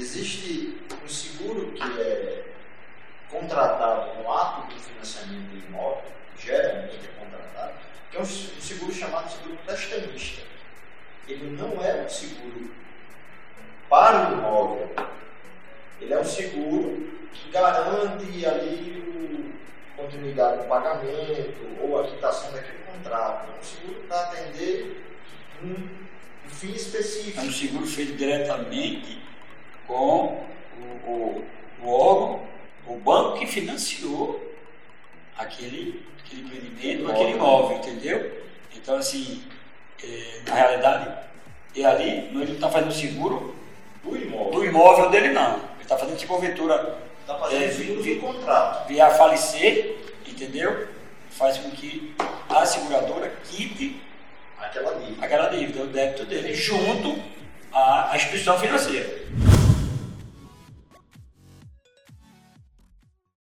existe um seguro que é contratado no ato do financiamento do imóvel, geralmente é contratado, que é um seguro chamado seguro prestamista. Ele não é um seguro para o imóvel, ele é um seguro que garante ali a continuidade do pagamento ou a quitação daquele contrato. É um seguro para atender um fim específico. É um seguro feito diretamente com o, o, o órgão, o banco que financiou aquele, aquele empreendimento, aquele imóvel, entendeu? Então, assim, é, na realidade, e ali, ele não está fazendo seguro do imóvel. do imóvel dele, não. Ele está fazendo tipo porventura Está fazendo É, seguro do contrato. vier a falecer, entendeu? Faz com que a seguradora quite Aquela dívida. aquela dívida, o débito dele, junto à à instituição financeira.